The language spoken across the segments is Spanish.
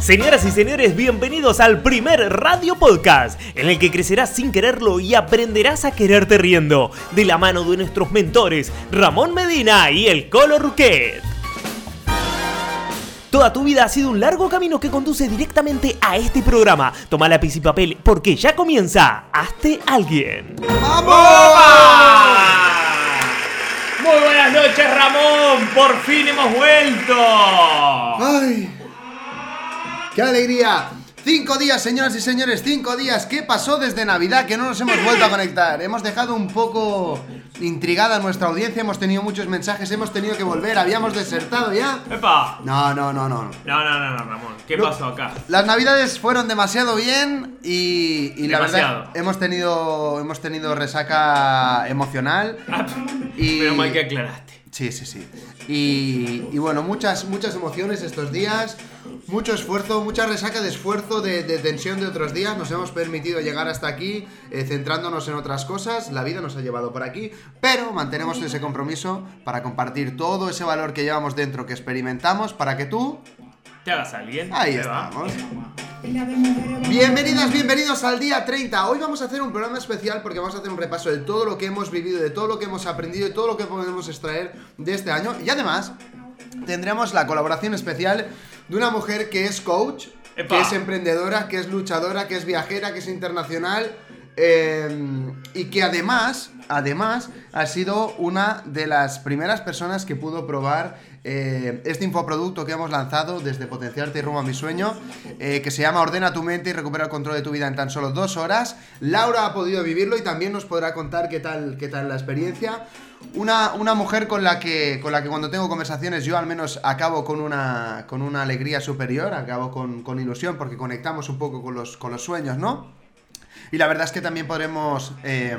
Señoras y señores, bienvenidos al primer radio podcast, en el que crecerás sin quererlo y aprenderás a quererte riendo, de la mano de nuestros mentores, Ramón Medina y el Colo Ruquet. Toda tu vida ha sido un largo camino que conduce directamente a este programa. Toma lápiz y papel porque ya comienza Hazte Alguien. Muy buenas noches, Ramón. Por fin hemos vuelto. ¡Ay! ¡Qué alegría! Cinco días, señoras y señores, cinco días. ¿Qué pasó desde Navidad que no nos hemos vuelto a conectar? Hemos dejado un poco intrigada nuestra audiencia, hemos tenido muchos mensajes, hemos tenido que volver, habíamos desertado ya. ¡Epa! No, no, no, no. No, no, no, no, Ramón. ¿Qué No. pasó acá? Las navidades fueron demasiado bien y, y la Demasiado. verdad hemos tenido hemos tenido resaca emocional. Ah, Y- Pero mal que aclaraste. Sí, sí, sí. Y, y bueno, muchas, muchas emociones estos días, mucho esfuerzo, mucha resaca de esfuerzo, de, de tensión de otros días. Nos hemos permitido llegar hasta aquí, eh, centrándonos en otras cosas. La vida nos ha llevado por aquí, pero mantenemos ese compromiso para compartir todo ese valor que llevamos dentro, que experimentamos, para que tú... ¿Te hagas alguien? Ahí estamos. Bienvenidas, bienvenidos al día 30. Hoy vamos a hacer un programa especial porque vamos a hacer un repaso de todo lo que hemos vivido, de todo lo que hemos aprendido y todo lo que podemos extraer de este año. Y además, tendremos la colaboración especial de una mujer que es coach, Epa. que es emprendedora, que es luchadora, que es viajera, que es internacional. eh, y que además, además, ha sido una de las primeras personas que pudo probar eh, este infoproducto que hemos lanzado desde Potenciarte y Rumbo a mi Sueño, eh, que se llama Ordena tu mente y recupera el control de tu vida en tan solo dos horas. Laura ha podido vivirlo y también nos podrá contar qué tal, qué tal la experiencia. Una, una mujer con la, que, con la que cuando tengo conversaciones yo al menos acabo con una, con una alegría superior, acabo con, con ilusión porque conectamos un poco con los, con los sueños, ¿no? Y la verdad es que también podremos eh,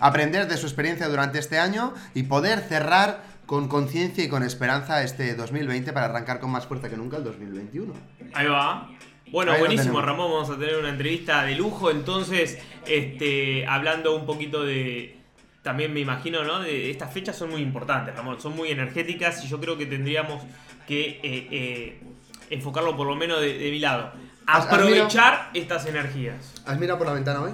aprender de su experiencia durante este año y poder cerrar con conciencia y con esperanza este 2020 para arrancar con más fuerza que nunca el 2021. Ahí va. Bueno, Ahí buenísimo. Ramón. Vamos a tener una entrevista de lujo. Entonces, este, hablando un poquito de. También me imagino, ¿no? De estas fechas son muy importantes, Ramón. Son muy energéticas y yo creo que tendríamos que eh, eh, enfocarlo por lo menos de, de mi lado. ¿Has- has Aprovechar estas energías. ¿Has mirado por la ventana hoy?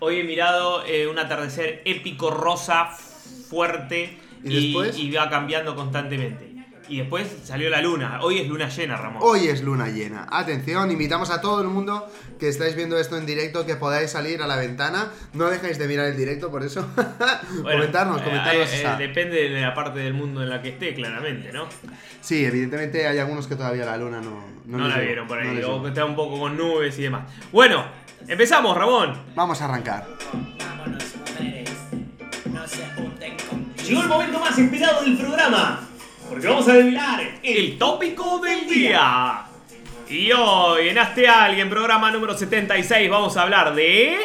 Hoy he mirado eh, un atardecer épico, rosa, fuerte ¿Y después? y va cambiando constantemente. Y después salió la luna. Hoy es luna llena, Ramón. Hoy es luna llena. Atención, invitamos a todo el mundo que estáis viendo esto en directo que podáis salir a la ventana. No dejéis de mirar el directo, por eso. Bueno, comentarnos, eh, comentarnos. eh, esa- depende de la parte del mundo en la que esté, claramente, ¿no? Sí, evidentemente hay algunos que todavía la luna no, No, les la llegó, vieron por no ahí, les o está un poco con nubes y demás. Bueno, empezamos, Ramón. Vamos a arrancar. Vámonos, mujeres, no se junten con Llegó el momento más esperado del programa, porque vamos a develar el tópico del día. Y hoy en Hazte Alguien, programa número 76, vamos a hablar de...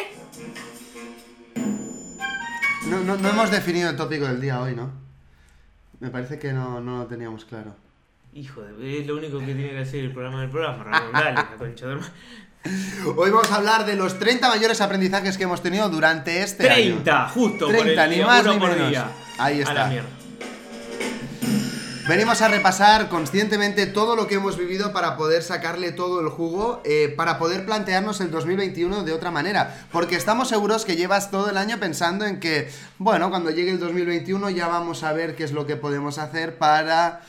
No, no, no hemos definido el tópico del día hoy, ¿no? Me parece que no, no lo teníamos claro. Hijo de... Es lo único que tiene que hacer el programa del programa, Ramón. Dale, la concha de. Hoy vamos a hablar de los 30 mayores aprendizajes que hemos tenido durante este 30, año. justo, por 30, el ni día, más ni por menos. día. Ahí A la está. mierda. Venimos a repasar conscientemente todo lo que hemos vivido para poder sacarle todo el jugo, eh, para poder plantearnos el 2021 de otra manera. Porque estamos seguros que llevas todo el año pensando en que, bueno, cuando llegue el 2021 ya vamos a ver qué es lo que podemos hacer para...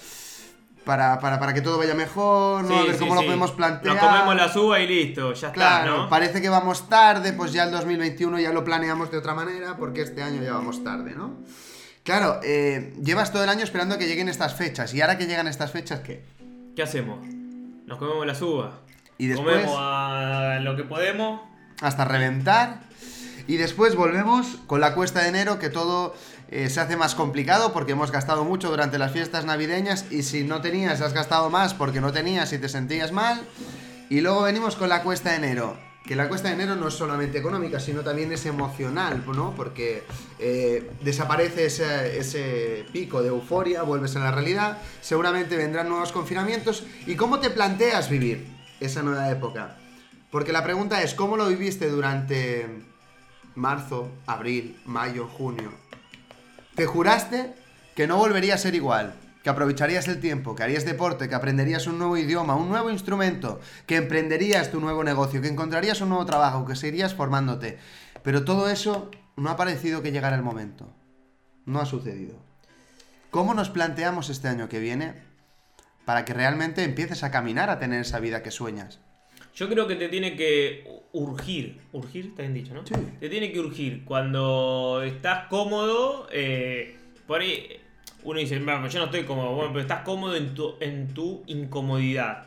Para, para, para que todo vaya mejor, ¿no? Sí, a ver sí, cómo sí. lo podemos plantear. Nos comemos la suba y listo, ya está, Claro, ¿no? parece que vamos tarde, pues ya el 2021 ya lo planeamos de otra manera, porque este año ya vamos tarde, ¿no? Claro, eh, llevas todo el año esperando que lleguen estas fechas, y ahora que llegan estas fechas, ¿qué? ¿Qué hacemos? Nos comemos la suba. Y después, Comemos a lo que podemos. hasta reventar, y después volvemos con la cuesta de enero, que todo eh, se hace más complicado, porque hemos gastado mucho durante las fiestas navideñas, y si no tenías, has gastado más porque no tenías y te sentías mal, y luego venimos con la cuesta de enero. Que la cuesta de enero no es solamente económica, sino también es emocional, ¿no? Porque eh, desaparece ese, ese pico de euforia, vuelves a la realidad, seguramente vendrán nuevos confinamientos. ¿Y cómo te planteas vivir esa nueva época? Porque la pregunta es, ¿cómo lo viviste durante marzo, abril, mayo, junio? Te juraste que no volvería a ser igual. Que aprovecharías el tiempo, que harías deporte, que aprenderías un nuevo idioma, un nuevo instrumento, que emprenderías tu nuevo negocio, que encontrarías un nuevo trabajo, que seguirías formándote. Pero todo eso no ha parecido que llegara el momento. No ha sucedido. ¿Cómo nos planteamos este año que viene para que realmente empieces a caminar a tener esa vida que sueñas? Yo creo que te tiene que urgir. ¿Urgir? Está bien dicho, ¿no? Sí. Te tiene que urgir. Cuando estás cómodo, eh, por ahí uno dice, "Bueno, yo no estoy cómodo. Bueno, pero estás cómodo en tu, en tu incomodidad.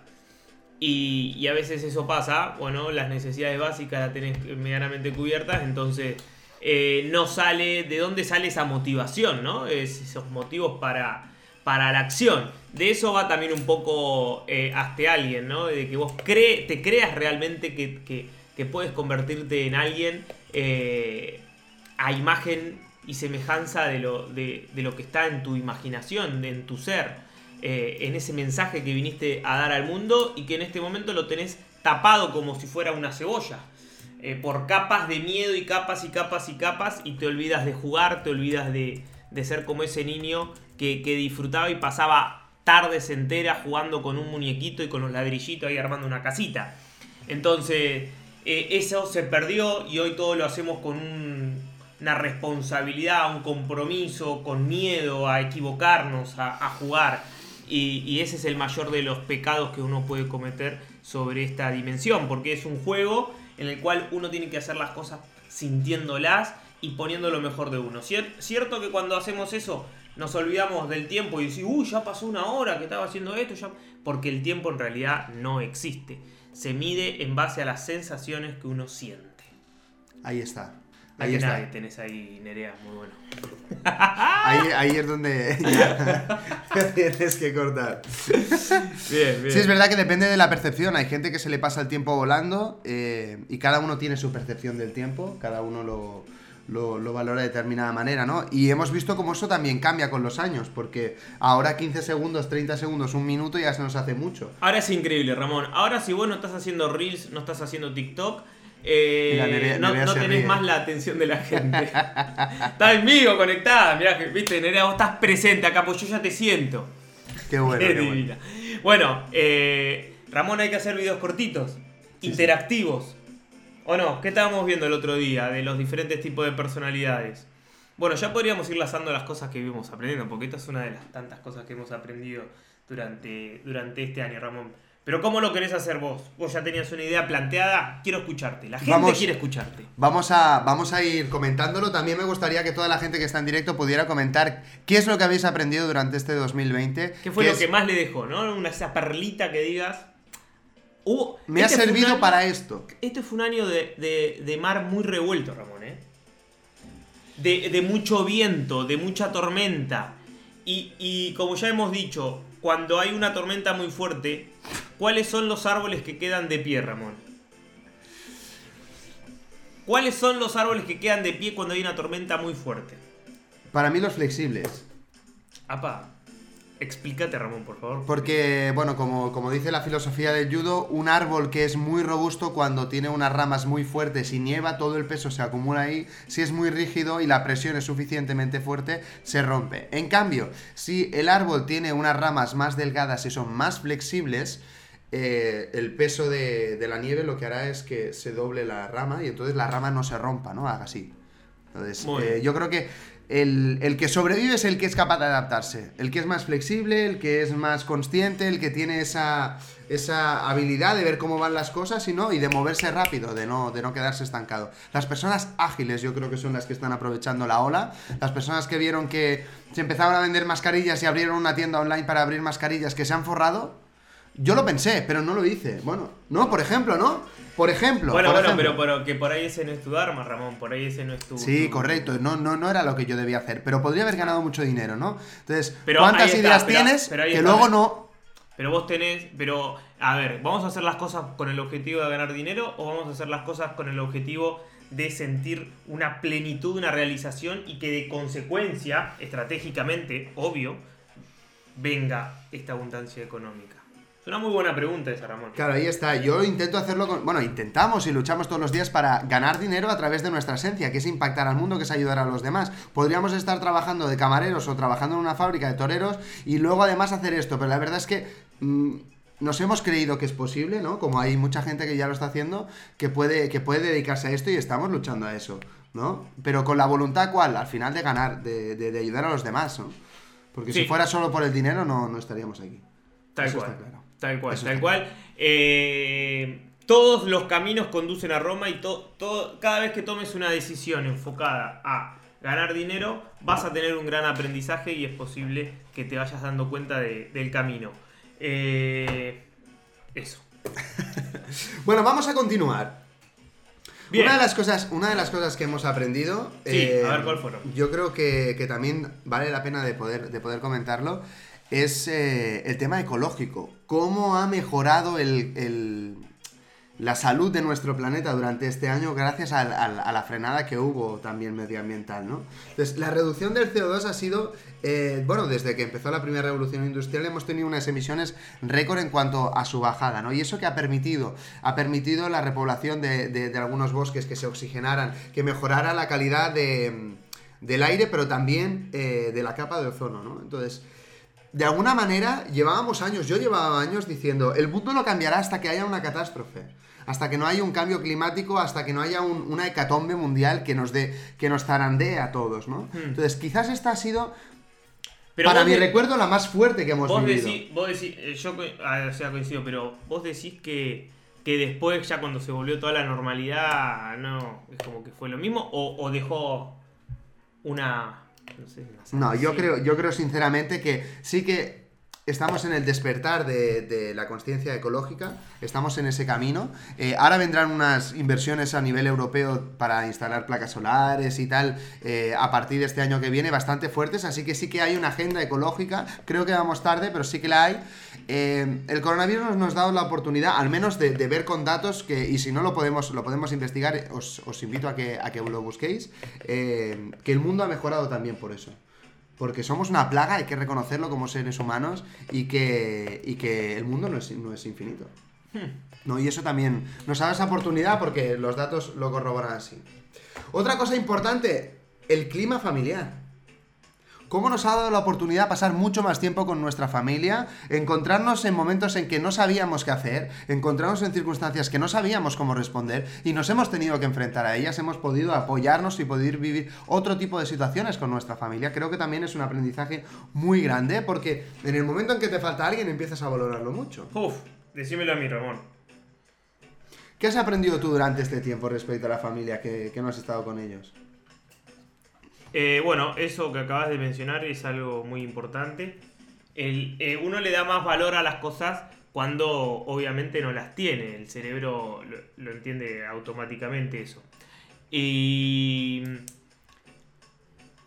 Y, a veces eso pasa. Bueno, las necesidades básicas las tenés medianamente cubiertas. Entonces, eh, no sale. ¿De dónde sale esa motivación, no? Es- esos motivos para, para la acción. De eso va también un poco eh, hasta alguien, ¿no? De que vos cree, te creas realmente que, que- que puedes convertirte en alguien eh, a imagen y semejanza de lo, de, lo que está en tu imaginación, en tu ser, eh, en ese mensaje que viniste a dar al mundo y que en este momento lo tenés tapado como si fuera una cebolla. eh, por capas de miedo y capas y capas y capas y te olvidas de jugar, te olvidas de, de ser como ese niño que, que disfrutaba y pasaba tardes enteras jugando con un muñequito y con los ladrillitos ahí armando una casita. Entonces, eh, eso se perdió y hoy todo lo hacemos con un- una responsabilidad, un compromiso, con miedo a equivocarnos, a, jugar. Y, ese es el mayor de los pecados que uno puede cometer sobre esta dimensión, porque es un juego en el cual uno tiene que hacer las cosas sintiéndolas y poniendo lo mejor de uno. Cier- cierto que cuando hacemos eso nos olvidamos del tiempo y decimos, uy, ya pasó una hora que estaba haciendo esto, ya... porque el tiempo en realidad no existe. Se mide en base a las sensaciones que uno siente. Ahí está. Ahí está. Tenés ahí, Nerea, muy bueno. Ahí, ahí es donde tienes que cortar. Bien, bien. Sí, es verdad que depende de la percepción. Hay gente que se le pasa el tiempo volando eh, y cada uno tiene su percepción del tiempo, cada uno lo, lo- lo valora de determinada manera, ¿no? Y hemos visto cómo eso también cambia con los años, porque ahora 15 segundos, 30 segundos, un minuto ya se nos hace mucho. Ahora es increíble, Ramón. Ahora si vos no estás haciendo Reels, no estás haciendo TikTok, eh, Mira, Nerea- no, Nerea no se tenés ríe. más la atención de la gente. estás en vivo, conectada. Mirá, viste, Nerea, vos estás presente acá, pues yo ya te siento. Qué bueno, Qué bueno. Bueno, eh, Ramón, hay que hacer videos cortitos, interactivos. ¿O no? ¿Qué estábamos viendo el otro día de los diferentes tipos de personalidades? Bueno, ya podríamos ir lazando las cosas que vimos aprendiendo, porque esta es una de las tantas cosas que hemos aprendido durante, durante este año, Ramón. Pero ¿cómo lo querés hacer vos? Vos ya tenías una idea planteada, quiero escucharte. La gente Vamos. quiere escucharte. Vamos a, vamos a ir comentándolo. También me gustaría que toda la gente que está en directo pudiera comentar qué es lo que habéis aprendido durante este 2020. ¿Qué fue lo es- que más le dejó, no? Una, esa perlita que digas... Hubo- me ha este servido año- para esto? Este fue un año de, de- de mar muy revuelto, Ramón, ¿eh? De, de mucho viento, de mucha tormenta. Y, y como ya hemos dicho, cuando hay una tormenta muy fuerte, ¿cuáles son los árboles que quedan de pie, Ramón? ¿Cuáles son los árboles que quedan de pie cuando hay una tormenta muy fuerte? Para mí los flexibles. Apa, explícate, Ramón, por favor. Porque, bueno, como, como dice la filosofía del judo, un árbol que es muy robusto cuando tiene unas ramas muy fuertes y nieva, todo el peso se acumula ahí. Si es muy rígido y la presión es suficientemente fuerte, se rompe. En cambio, si el árbol tiene unas ramas más delgadas y son más flexibles, eh, el peso de, de la nieve lo que hará es que se doble la rama y entonces la rama no se rompa, ¿no? Haga así. Entonces, eh, yo creo que el, el que sobrevive es el que es capaz de adaptarse, el que es más flexible, el que es más consciente, el que tiene esa, esa habilidad de ver cómo van las cosas y no y de moverse rápido, de no, de no quedarse estancado. Las personas ágiles yo creo que son las que están aprovechando la ola, las personas que vieron que se empezaron a vender mascarillas y abrieron una tienda online para abrir mascarillas que se han forrado. Yo lo pensé, pero no lo hice. Bueno, no, por ejemplo, ¿no? Por ejemplo. Bueno, por bueno, ejemplo. pero, pero que por ahí ese no es tu Dharma, Ramón, por ahí ese no es tu... Sí, tu- correcto. No, no, no era lo que yo debía hacer. Pero podría haber ganado mucho dinero, ¿no? Entonces, Pero ¿cuántas está, ideas pero- tienes que está. luego no. Pero vos tenés, pero a ver, ¿vamos a hacer las cosas con el objetivo de ganar dinero o vamos a hacer las cosas con el objetivo de sentir una plenitud, una realización y que de consecuencia, estratégicamente, obvio, venga esta abundancia económica? Es una muy buena pregunta esa, Ramón. Claro, ahí está. Yo intento hacerlo con. Bueno, intentamos y luchamos todos los días para ganar dinero a través de nuestra esencia, que es impactar al mundo, que es ayudar a los demás. Podríamos estar trabajando de camareros o trabajando en una fábrica de toreros y luego además hacer esto, pero la verdad es que. mm, nos hemos creído que es posible, ¿no? Como hay mucha gente que ya lo está haciendo, que puede, que puede dedicarse a esto y estamos luchando a eso, ¿no? Pero con la voluntad, ¿cuál? Al final de ganar, de, de- de ayudar a los demás, ¿no? Porque si fuera solo por el dinero, no, no estaríamos aquí. Tal Eso cual. está claro. Tal cual, Eso tal cual. Eh, todos los caminos conducen a Roma y to- cada vez que tomes una decisión enfocada a ganar dinero, vas a tener un gran aprendizaje y es posible que te vayas dando cuenta de- del camino. Eh, eso. Bueno, vamos a continuar. Bien. Una de las cosas, una de las cosas que hemos aprendido. eh, Sí, a ver, ¿cuál fueron? Yo creo que, que también vale la pena de poder, de poder comentarlo. Es eh, el tema ecológico. Cómo ha mejorado el, la salud de nuestro planeta durante este año gracias al- a la frenada que hubo también medioambiental, ¿no? Entonces, la reducción del CO2 ha sido, eh, bueno, desde que empezó la primera revolución industrial hemos tenido unas emisiones récord en cuanto a su bajada, ¿no? Y eso que ha permitido, ha permitido la repoblación de algunos bosques que se oxigenaran, que mejorara la calidad de- del aire, pero también eh, de la capa de ozono, ¿no? Entonces, de alguna manera llevábamos años, yo llevaba años diciendo, el mundo no cambiará hasta que haya una catástrofe, hasta que no haya un cambio climático, hasta que no haya un- una hecatombe mundial que nos dé, que nos zarandee a todos, ¿no? Hmm. Entonces, quizás esta ha sido, Pero para mi de- recuerdo, la más fuerte que hemos Vos vivido. decís, vos decís, eh, yo ah, o sea, coincido, pero vos decís que, que después, ya cuando se volvió toda la normalidad, no, es como que fue lo mismo, o, o dejó una. No sé, una No, yo creo, yo creo sinceramente que sí que estamos en el despertar de, la conciencia ecológica, estamos en ese camino. Eh, ahora vendrán unas inversiones a nivel europeo para instalar placas solares y tal eh, a partir de este año que viene bastante fuertes, así que sí que hay una agenda ecológica, creo que vamos tarde, pero sí que la hay. Eh, el coronavirus nos, ha dado la oportunidad, al menos de, ver con datos, que, y si no lo podemos, lo podemos investigar, os, os invito a que, a que lo busquéis, que el mundo ha mejorado también por eso. Porque somos una plaga, hay que reconocerlo como seres humanos y que, y que el mundo no es, no es infinito. ¿no? Y eso también nos da esa oportunidad porque los datos lo corroboran así. Otra cosa importante, el clima familiar. ¿Cómo nos ha dado la oportunidad de pasar mucho más tiempo con nuestra familia? Encontrarnos en momentos en que no sabíamos qué hacer, encontrarnos en circunstancias que no sabíamos cómo responder y nos hemos tenido que enfrentar a ellas, hemos podido apoyarnos y poder vivir otro tipo de situaciones con nuestra familia. Creo que también es un aprendizaje muy grande porque en el momento en que te falta alguien empiezas a valorarlo mucho. Uf, decímelo a mí, Ramón. ¿Qué has aprendido tú durante este tiempo respecto a la familia que, que no has estado con ellos? Eh, bueno, eso que acabas de mencionar es algo muy importante. El, eh, uno le da más valor a las cosas cuando obviamente no las tiene. El cerebro lo, entiende automáticamente eso. Y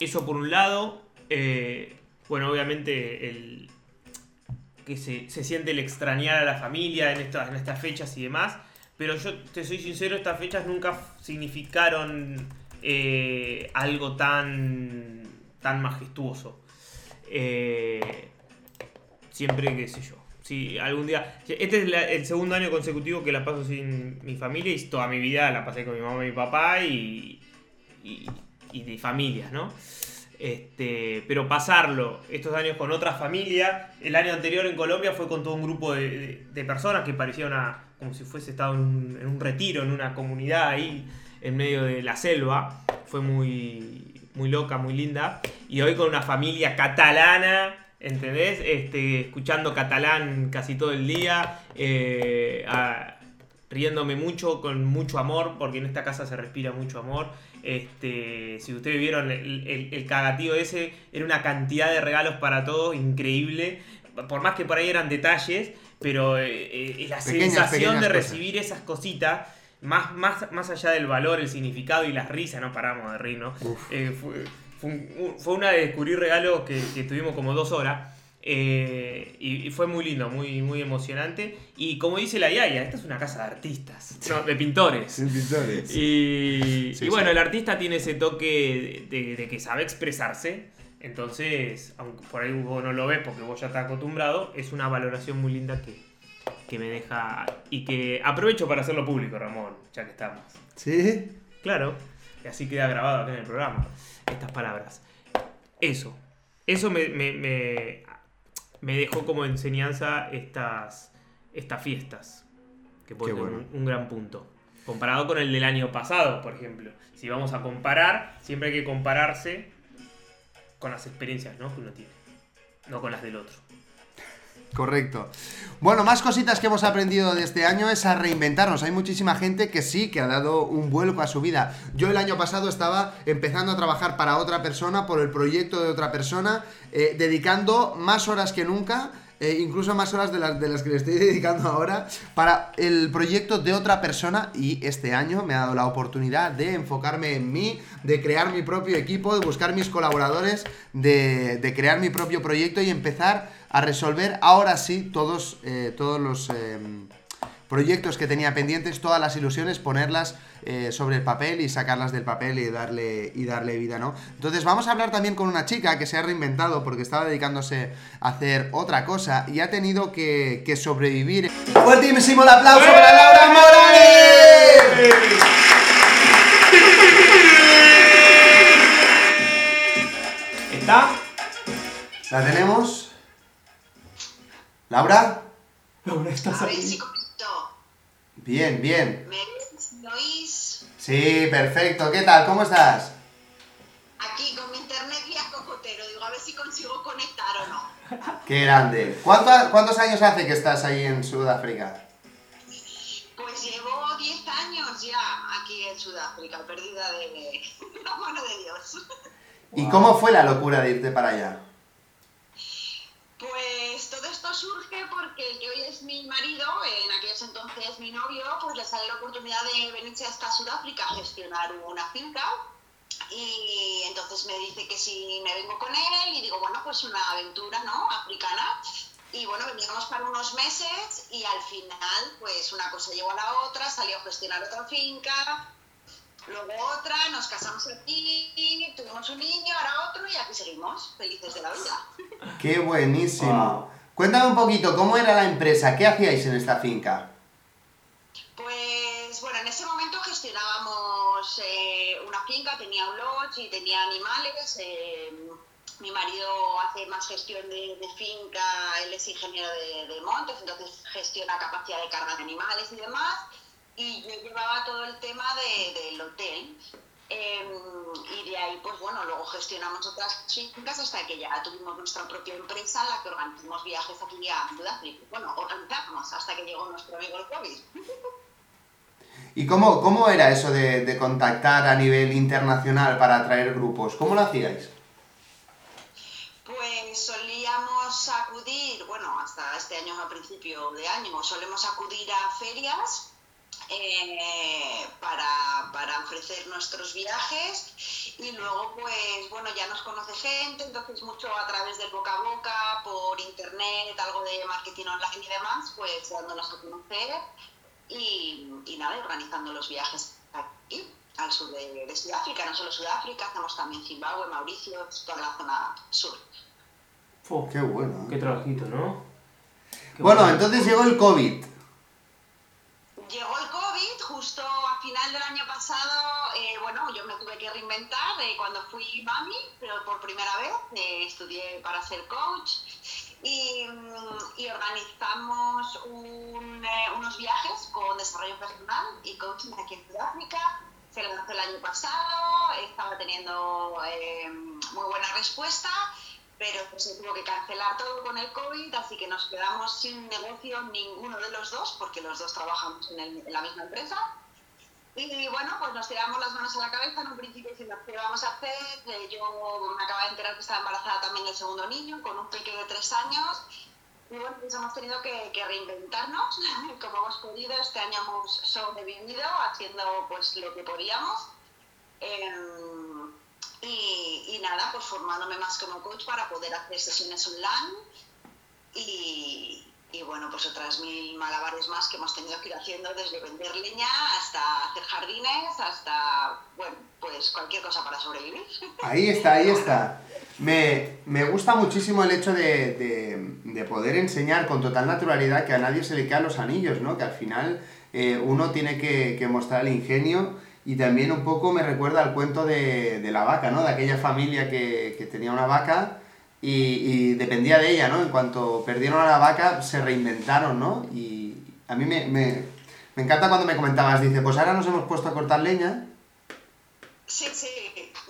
eso por un lado. eh, bueno, obviamente el, que se, se siente el extrañar a la familia en estas, en estas fechas y demás. Pero yo te soy sincero, estas fechas nunca significaron eh, algo tan, tan majestuoso. Eh, siempre, qué sé yo. Si algún día. Este es el segundo año consecutivo que la paso sin mi familia y toda mi vida la pasé con mi mamá y mi papá y, y, de familias, ¿no? Este, pero pasarlo estos años con otra familia, el año anterior en Colombia fue con todo un grupo de, de- personas que parecía como si fuese estado en un, en un retiro, en una comunidad ahí en medio de la selva. Fue muy, muy loca, muy linda. Y hoy con una familia catalana, ¿entendés? Este, escuchando catalán casi todo el día. eh, a- riéndome mucho, con mucho amor, porque en esta casa se respira mucho amor. Este, si ustedes vieron el, el, el cagatío ese, era una cantidad de regalos para todos, increíble. Por más que por ahí eran detalles, pero eh, eh, la Pequeñas, sensación pequeñas de cosas. recibir esas cositas, más, más, más allá del valor, el significado y las risas, no paramos de reír, ¿no? Eh, fue, fue, un- fue una de descubrir regalos que, que tuvimos como dos horas. eh, y, y fue muy lindo, muy, muy emocionante. Y como dice la Yaya, esta es una casa de artistas, no, de pintores. Y, Sí, y bueno, sí. el artista tiene ese toque de, de que sabe expresarse. Entonces, aunque por ahí vos no lo ves porque vos ya estás acostumbrado, es una valoración muy linda que, que me deja y que aprovecho para hacerlo público, Ramón, ya que estamos. ¿Sí? Claro, y así queda grabado acá en el programa, estas palabras. Eso, eso me, me, me, me dejó como enseñanza estas, estas fiestas, que puede ser bueno. un, un gran punto. Comparado con el del año pasado, por ejemplo. Si vamos a comparar, siempre hay que compararse con las experiencias ¿no? que uno tiene, no con las del otro. Correcto. Bueno, más cositas que hemos aprendido de este año es a reinventarnos. Hay muchísima gente que sí, que ha dado un vuelco a su vida. Yo el año pasado estaba empezando a trabajar para otra persona, por el proyecto de otra persona, eh, dedicando más horas que nunca. Eh, incluso más horas de las, de las que le estoy dedicando ahora para el proyecto de otra persona. Y este año me ha dado la oportunidad de enfocarme en mí, de crear mi propio equipo, de buscar mis colaboradores, de, crear mi propio proyecto y empezar a resolver ahora sí todos, eh, todos los eh, proyectos que tenía pendientes, todas las ilusiones, ponerlas eh, sobre el papel y sacarlas del papel y darle, y darle vida, ¿no? Entonces vamos a hablar también con una chica que se ha reinventado porque estaba dedicándose a hacer otra cosa y ha tenido que, que sobrevivir. Fuertísimo el aplauso para Laura Morales. ¿Está? ¿La tenemos? ¿Laura? Laura, estás A Bien, bien. ¿Me oís? Sí, perfecto. ¿Qué tal? ¿Cómo estás? Aquí con mi internet vía cocotero. Digo, a ver si consigo conectar o no. Qué grande. ¿Cuánto- ¿Cuántos años hace que estás ahí en Sudáfrica? Pues llevo 10 años ya aquí en Sudáfrica, perdida de la mano de Dios. ¿Y cómo fue la locura de irte para allá? Pues todo esto surge porque el que hoy es mi marido, en aquellos entonces mi novio, pues le sale la oportunidad de venirse hasta Sudáfrica a gestionar una finca. Y entonces me dice que si me vengo con él y digo, bueno, pues una aventura, ¿no? Africana. Y bueno, veníamos para unos meses y al final, pues una cosa llevó a la otra, salió a gestionar otra finca, luego otra, nos casamos aquí, tuvimos un niño, ahora otro y aquí seguimos, felices de la vida. Qué buenísimo. Wow. Cuéntame un poquito, ¿cómo era la empresa? ¿Qué hacíais en esta finca? Pues bueno, en ese momento gestionábamos eh, una finca, tenía un lodge y tenía animales. eh, mi marido hace más gestión de, de finca, él es ingeniero de, de montes, entonces gestiona capacidad de carga de animales y demás. Y yo llevaba todo el tema de- del hotel. Eh, y de ahí, pues bueno, luego gestionamos otras fincas hasta que ya tuvimos nuestra propia empresa en la que organizamos viajes aquí a Sudáfrica. Bueno, organizamos hasta que llegó nuestro amigo el COVID. ¿Y cómo, cómo era eso de, de contactar a nivel internacional para atraer grupos? ¿Cómo lo hacíais? Pues solíamos acudir, bueno, hasta este año a principio de año, solemos acudir a ferias eh, para, para ofrecer nuestros viajes y luego pues bueno ya nos conoce gente, entonces mucho a través del boca a boca, por internet, algo de marketing online y demás, pues dándonos a conocer y, y nada, organizando los viajes aquí al sur de, de Sudáfrica, no solo Sudáfrica, hacemos también Zimbabue, Mauricio, toda la zona sur. Fu, Qué bueno. Qué trabajito, ¿no? Qué Bueno, entonces llegó el COVID. Llegó el COVID justo a final del año pasado. eh, bueno, yo me tuve que reinventar cuando fui mami, pero por primera vez eh, estudié para ser coach y, mm, organizamos eh, unos viajes con desarrollo personal y coaching aquí en Sudáfrica. Se lanzó el año pasado, estaba teniendo muy buena respuesta pero pues se tuvo que cancelar todo con el COVID, así que nos quedamos sin negocio ninguno de los dos, porque los dos trabajamos en, la misma empresa. Y bueno, pues nos tiramos las manos a la cabeza en un principio diciendo qué vamos a hacer. Eh, yo me acabo de enterar que estaba embarazada también del segundo niño, con un pequeño de tres años. Y bueno, pues hemos tenido que, que reinventarnos como hemos podido. Este año hemos sobrevivido haciendo pues lo que podíamos. Em, y, y nada, pues formándome más como coach para poder hacer sesiones online y, y bueno, pues otras mil malabares más que hemos tenido que ir haciendo desde vender leña hasta hacer jardines, hasta, bueno, pues cualquier cosa para sobrevivir. Ahí está, ahí está. Me, me gusta muchísimo el hecho de, de- de poder enseñar con total naturalidad que a nadie se le caen los anillos, ¿no? Que al final eh, uno tiene que, que mostrar el ingenio y también un poco me recuerda al cuento de, de la vaca, ¿no? De aquella familia que, que tenía una vaca y, y dependía de ella, ¿no? En cuanto perdieron a la vaca se reinventaron, ¿no? Y a mí me, me, me encanta cuando me comentabas, dice, pues ahora nos hemos puesto a cortar leña Sí, sí.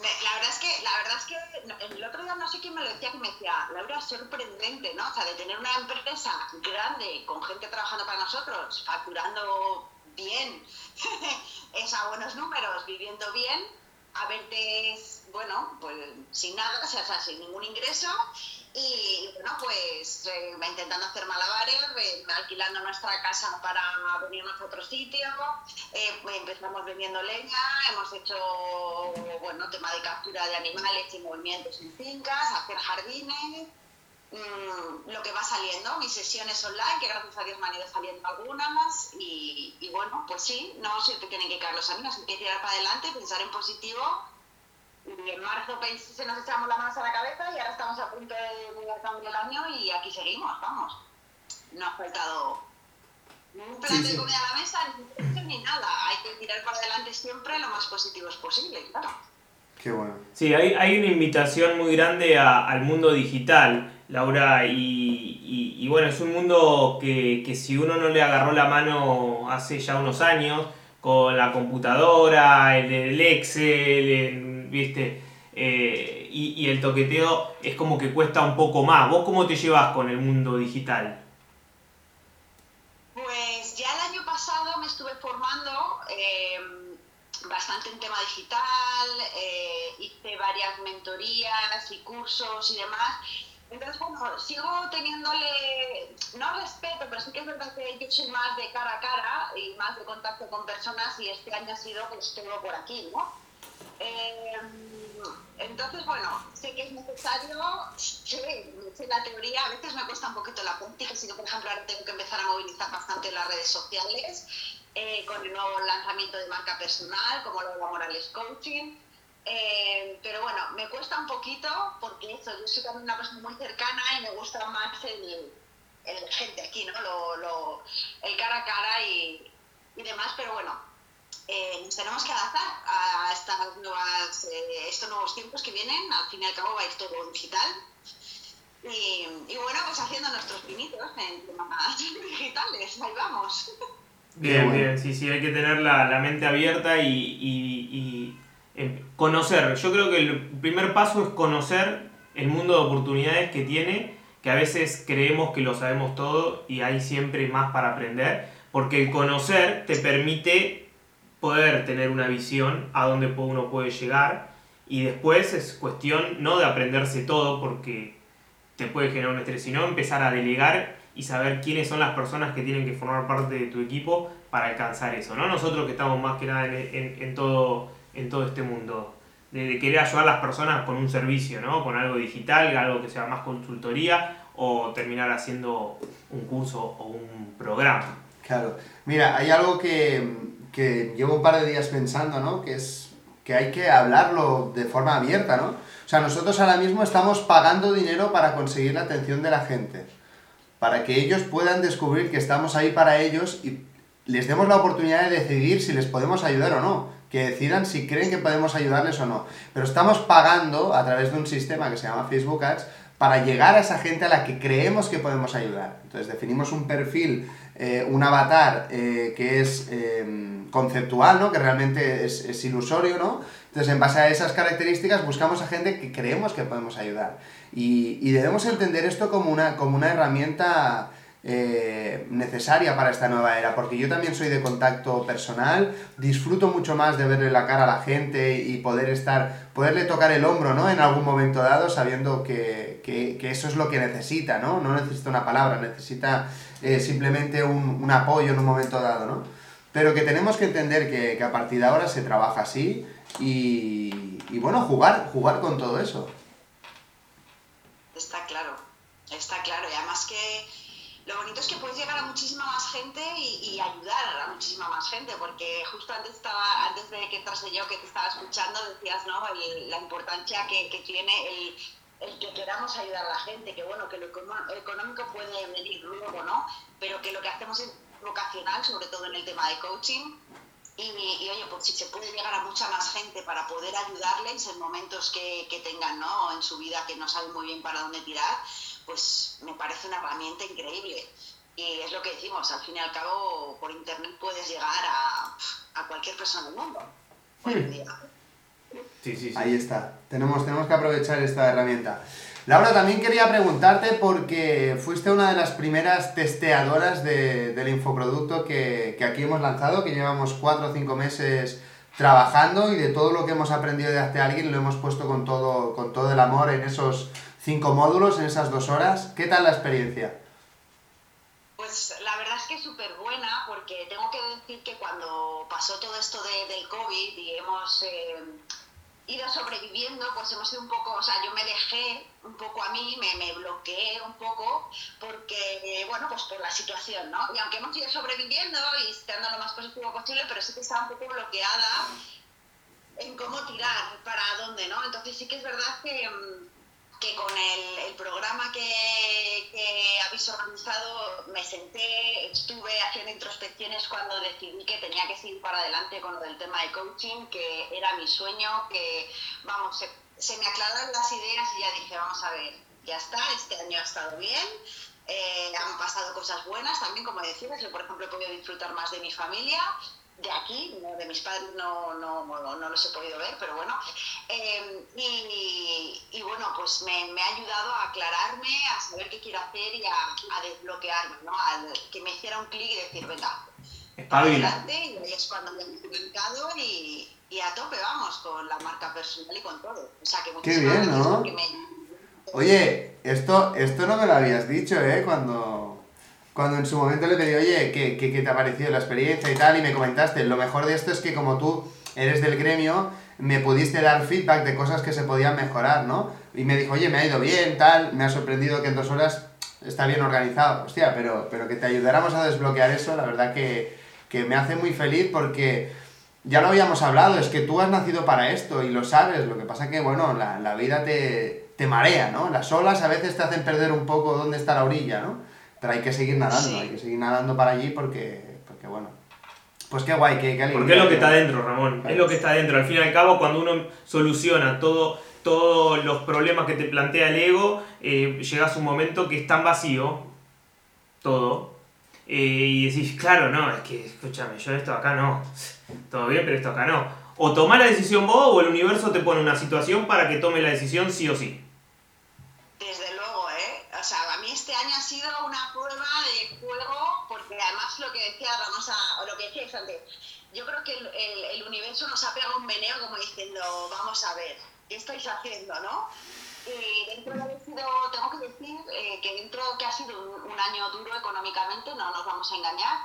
La verdad es que, la verdad es que el otro día no sé quién me lo decía que me decía, Laura, sorprendente, ¿no? O sea, de tener una empresa grande con gente trabajando para nosotros, facturando bien, es a buenos números, viviendo bien, a verte, bueno, pues sin nada, o sea, sin ningún ingreso y bueno, pues eh, intentando hacer malabares, eh, alquilando nuestra casa para venirnos a otro sitio, eh, empezamos vendiendo leña, hemos hecho, bueno, tema de captura de animales y movimientos en fincas, hacer jardines, mm, lo que va saliendo, mis sesiones online, que gracias a Dios me han ido saliendo algunas, y, y bueno, pues sí, no se te tienen que caer los amigos, hay que tirar para adelante, pensar en positivo, y en marzo se nos echamos las manos a la cabeza y ahora estamos a punto de de acabar el año y aquí seguimos, vamos. No ha faltado ni un plato Sí, sí. de comida a la mesa, ni nada. Hay que tirar para adelante siempre lo más positivos posible, claro. Qué bueno. Sí, hay, hay una invitación muy grande a- al mundo digital, Laura, y, y- bueno, es un mundo que, que si uno no le agarró la mano hace ya unos años, con la computadora, el, el Excel, el- ¿viste? Eh, y, y el toqueteo es como que cuesta un poco más. ¿Vos cómo te llevas con el mundo digital? Pues ya el año pasado me estuve formando eh, bastante en tema digital, eh, hice varias mentorías y cursos y demás. Entonces, bueno, sigo teniéndole, no respeto, pero sí que es verdad que yo soy más de cara a cara y más de contacto con personas y este año ha sido pues todo por aquí, ¿no? Eh, entonces, bueno, sé que es necesario, sé, sé la teoría, a veces me cuesta un poquito la práctica, que, por ejemplo, ahora tengo que empezar a movilizar bastante las redes sociales eh, con el nuevo lanzamiento de marca personal, como lo de la Morales Coaching. Eh, pero bueno, me cuesta un poquito porque eso, yo soy también una persona muy cercana y me gusta más el, el gente aquí, ¿no? Lo, lo- el cara a cara y, y demás, pero bueno, eh, nos tenemos que adaptar a estas nuevas, eh, estos nuevos tiempos que vienen. Al fin y al cabo va a ir todo digital. Y, y bueno, pues haciendo nuestros pinitos en temas digitales. Ahí vamos. Bien, bien, sí, sí, hay que tener la, la mente abierta y, y- y, conocer. Yo creo que el primer paso es conocer el mundo de oportunidades que tiene, que a veces creemos que lo sabemos todo y hay siempre más para aprender, porque el conocer te permite poder tener una visión a dónde uno puede llegar y después es cuestión no de aprenderse todo porque te puede generar un estrés, sino empezar a delegar y saber quiénes son las personas que tienen que formar parte de tu equipo para alcanzar eso, ¿no? Nosotros que estamos más que nada en- en todo, en todo este mundo, de, de querer ayudar a las personas con un servicio, ¿no? Con algo digital, algo que sea más consultoría o terminar haciendo un curso o un programa. Claro. Mira, hay algo que, que llevo un par de días pensando, ¿no? Que es que hay que hablarlo de forma abierta, ¿no? O sea, nosotros ahora mismo estamos pagando dinero para conseguir la atención de la gente. Para que ellos puedan descubrir que estamos ahí para ellos y les demos la oportunidad de decidir si les podemos ayudar o no. Que decidan si creen que podemos ayudarles o no. Pero estamos pagando a través de un sistema que se llama Facebook Ads para llegar a esa gente a la que creemos que podemos ayudar. Entonces definimos un perfil, eh, un avatar eh, que es eh, conceptual, ¿no? que realmente es, es ilusorio, ¿no? Entonces en base a esas características buscamos a gente que creemos que podemos ayudar. Y, y debemos entender esto como una, como una herramienta eh, necesaria para esta nueva era, porque yo también soy de contacto personal, disfruto mucho más de verle la cara a la gente y poder estar, poderle tocar el hombro, ¿no? En algún momento dado, sabiendo que, que- que eso es lo que necesita, ¿no? No necesita una palabra, necesita eh, simplemente un, un apoyo en un momento dado, ¿no? Pero que tenemos que entender que, que a partir de ahora se trabaja así y, y bueno, jugar, jugar con todo eso. Está claro, está claro. Y además que lo bonito es que puedes llegar a muchísima más gente y, ayudar a muchísima más gente, porque justo antes estaba, antes de que entrase yo que te estaba escuchando, decías, ¿no? El- la importancia que, que tiene el, que queramos ayudar a la gente, que bueno, que lo económico puede venir luego, ¿no? Pero que lo que hacemos es vocacional, sobre todo en el tema de coaching, y, y, oye, pues si se puede llegar a mucha más gente para poder ayudarles en momentos que, que tengan ¿no? en su vida que no saben muy bien para dónde tirar, pues me parece una herramienta increíble. Y es lo que decimos, al fin y al cabo, por internet puedes llegar a, a cualquier persona del mundo. Hoy en día. Sí, sí, sí. Ahí está. Tenemos, tenemos que aprovechar esta herramienta. Laura, también quería preguntarte porque fuiste una de las primeras testeadoras de- del infoproducto que, que aquí hemos lanzado, que llevamos cuatro o cinco meses trabajando y de todo lo que hemos aprendido de Hazte Alguien lo hemos puesto con todo, con todo el amor en esos cinco módulos, en esas dos horas. ¿Qué tal la experiencia? Pues la verdad es que súper buena porque tengo que decir que cuando pasó todo esto de- del COVID y hemos eh, ido sobreviviendo, pues hemos sido un poco, o sea, yo me dejé un poco a mí, me, me bloqueé un poco porque, eh, bueno, pues por la situación, ¿no? Y aunque hemos ido sobreviviendo y estando lo más positivo posible, pero sí que estaba un poco bloqueada en cómo tirar, para dónde, ¿no? Entonces sí que es verdad que, mm, que con el, programa que, que habéis organizado me senté, estuve haciendo introspecciones cuando decidí que tenía que seguir para adelante con lo del tema de coaching, que era mi sueño, que, vamos, se, me aclararon las ideas y ya dije, vamos a ver, ya está, este año ha estado bien, eh, han pasado cosas buenas también, como decías, yo por ejemplo he podido disfrutar más de mi familia, de aquí, de mis padres no, no, no, no los he podido ver, pero bueno. Eh, y, y bueno, pues me, me, ha ayudado a aclararme, a saber qué quiero hacer y a, a desbloquearme, ¿no? A que me hiciera un clic y decir, venga, adelante, y ahí es cuando me he publicado y, y a tope vamos con la marca personal y con todo. O sea que Qué bien, ¿no? me- Oye, esto, esto no me lo habías dicho, ¿eh? Cuando, cuando en su momento le pedí, oye, ¿qué, qué, qué te ha parecido la experiencia y tal? Y me comentaste, lo mejor de esto es que como tú eres del gremio, me pudiste dar feedback de cosas que se podían mejorar, ¿no? Y me dijo, oye, me ha ido bien, tal, me ha sorprendido que en dos horas está bien organizado. Hostia, pero, pero que te ayudáramos a desbloquear eso, la verdad que, que me hace muy feliz porque ya lo habíamos hablado, es que tú has nacido para esto y lo sabes, lo que pasa que, bueno, la, la vida te, te marea, ¿no? Las olas a veces te hacen perder un poco dónde está la orilla, ¿no? Pero hay que seguir nadando, Sí. hay que seguir nadando para allí porque, porque bueno, pues qué guay, qué, qué alegría. Porque es lo que está dentro, Ramón. Es lo que está dentro. Al fin y al cabo, cuando uno soluciona todo, todos los problemas que te plantea el ego, eh, llegas a un momento que es tan vacío, todo, eh, y decís, claro, no, es que, escúchame, yo esto acá no. Todo bien, pero esto acá no. O tomás la decisión vos o el universo te pone una situación para que tome la decisión sí o sí. Desde luego, ¿eh? O sea, a mí este año ha sido una prueba de fuego, porque además lo que decía Ramos, o lo que decíais antes, yo creo que el, universo nos ha pegado un meneo como diciendo, vamos a ver, ¿qué estáis haciendo, no? Y dentro de sido, tengo que decir eh, que dentro que ha sido un, un año duro económicamente, no nos vamos a engañar,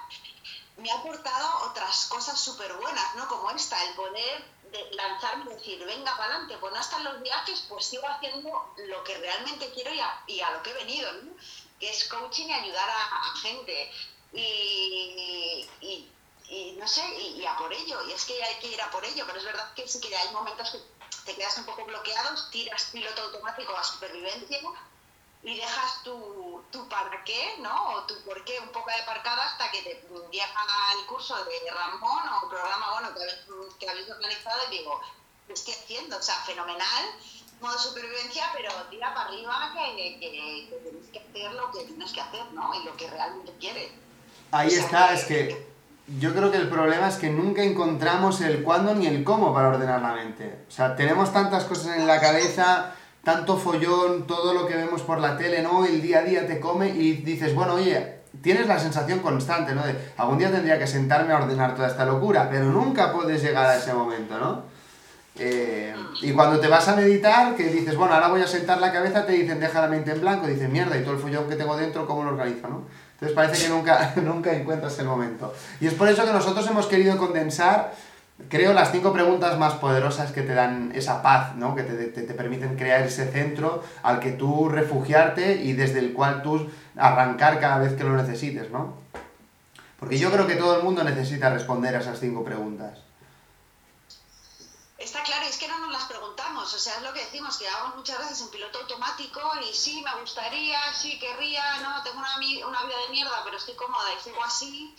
me ha aportado otras cosas súper buenas, ¿no? Como esta, el poder de lanzarme y decir, venga para adelante, pues no están los viajes, pues sigo haciendo lo que realmente quiero y a, lo que he venido, ¿no? Que es coaching y ayudar a, gente. Y, y, no sé, y a por ello. Y es que hay que ir a por ello, pero es verdad que sí que hay momentos que te quedas un poco bloqueados, tiras piloto automático a supervivencia y dejas tu, tu para qué, ¿no? O tu por qué un poco aparcado hasta que te llega el curso de Ramón o el programa bueno, que, habéis, que habéis organizado y digo, ¿qué estoy haciendo? O sea, fenomenal, modo supervivencia, pero tira para arriba que, que, que tienes que hacer lo que tienes que hacer, ¿no? Y lo que realmente quieres. Ahí O sea, está, es que yo creo que el problema es que nunca encontramos el cuándo ni el cómo para ordenar la mente. O sea, tenemos tantas cosas en la cabeza, tanto follón, todo lo que vemos por la tele, ¿no? El día a día te come y dices, bueno, oye, tienes la sensación constante, ¿no? De algún día tendría que sentarme a ordenar toda esta locura, pero nunca puedes llegar a ese momento, ¿no? Eh, y cuando te vas a meditar, que dices, bueno, ahora voy a sentar la cabeza, te dicen, deja la mente en blanco, dices, mierda, y todo el follón que tengo dentro, ¿cómo lo organizo, no? Entonces parece que nunca, nunca encuentras el momento. Y es por eso que nosotros hemos querido condensar creo, las cinco preguntas más poderosas que te dan esa paz, ¿no? Que te, te- te permiten crear ese centro al que tú refugiarte y desde el cual tú arrancar cada vez que lo necesites, ¿no? Porque yo creo que todo el mundo necesita responder a esas cinco preguntas. Está claro, es que no nos las preguntamos, o sea, es lo que decimos, que vamos muchas veces en piloto automático y sí, me gustaría, sí, querría, no, tengo una, una vida de mierda, pero estoy cómoda y sigo así.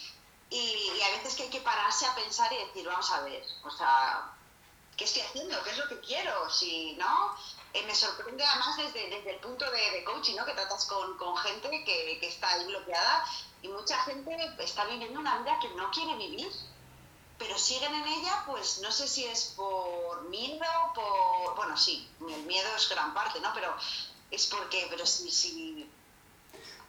Y, a veces que hay que pararse a pensar y decir, vamos a ver, o sea, ¿qué estoy haciendo? ¿Qué es lo que quiero? Si, ¿no? Eh, me sorprende además desde, desde el punto de, de coaching, ¿no? Que tratas con, con gente que, que está ahí bloqueada y mucha gente está viviendo una vida que no quiere vivir pero siguen en ella, pues no sé si es por miedo, por... Bueno, sí, el miedo es gran parte, ¿no? Pero es porque, pero sí, sí...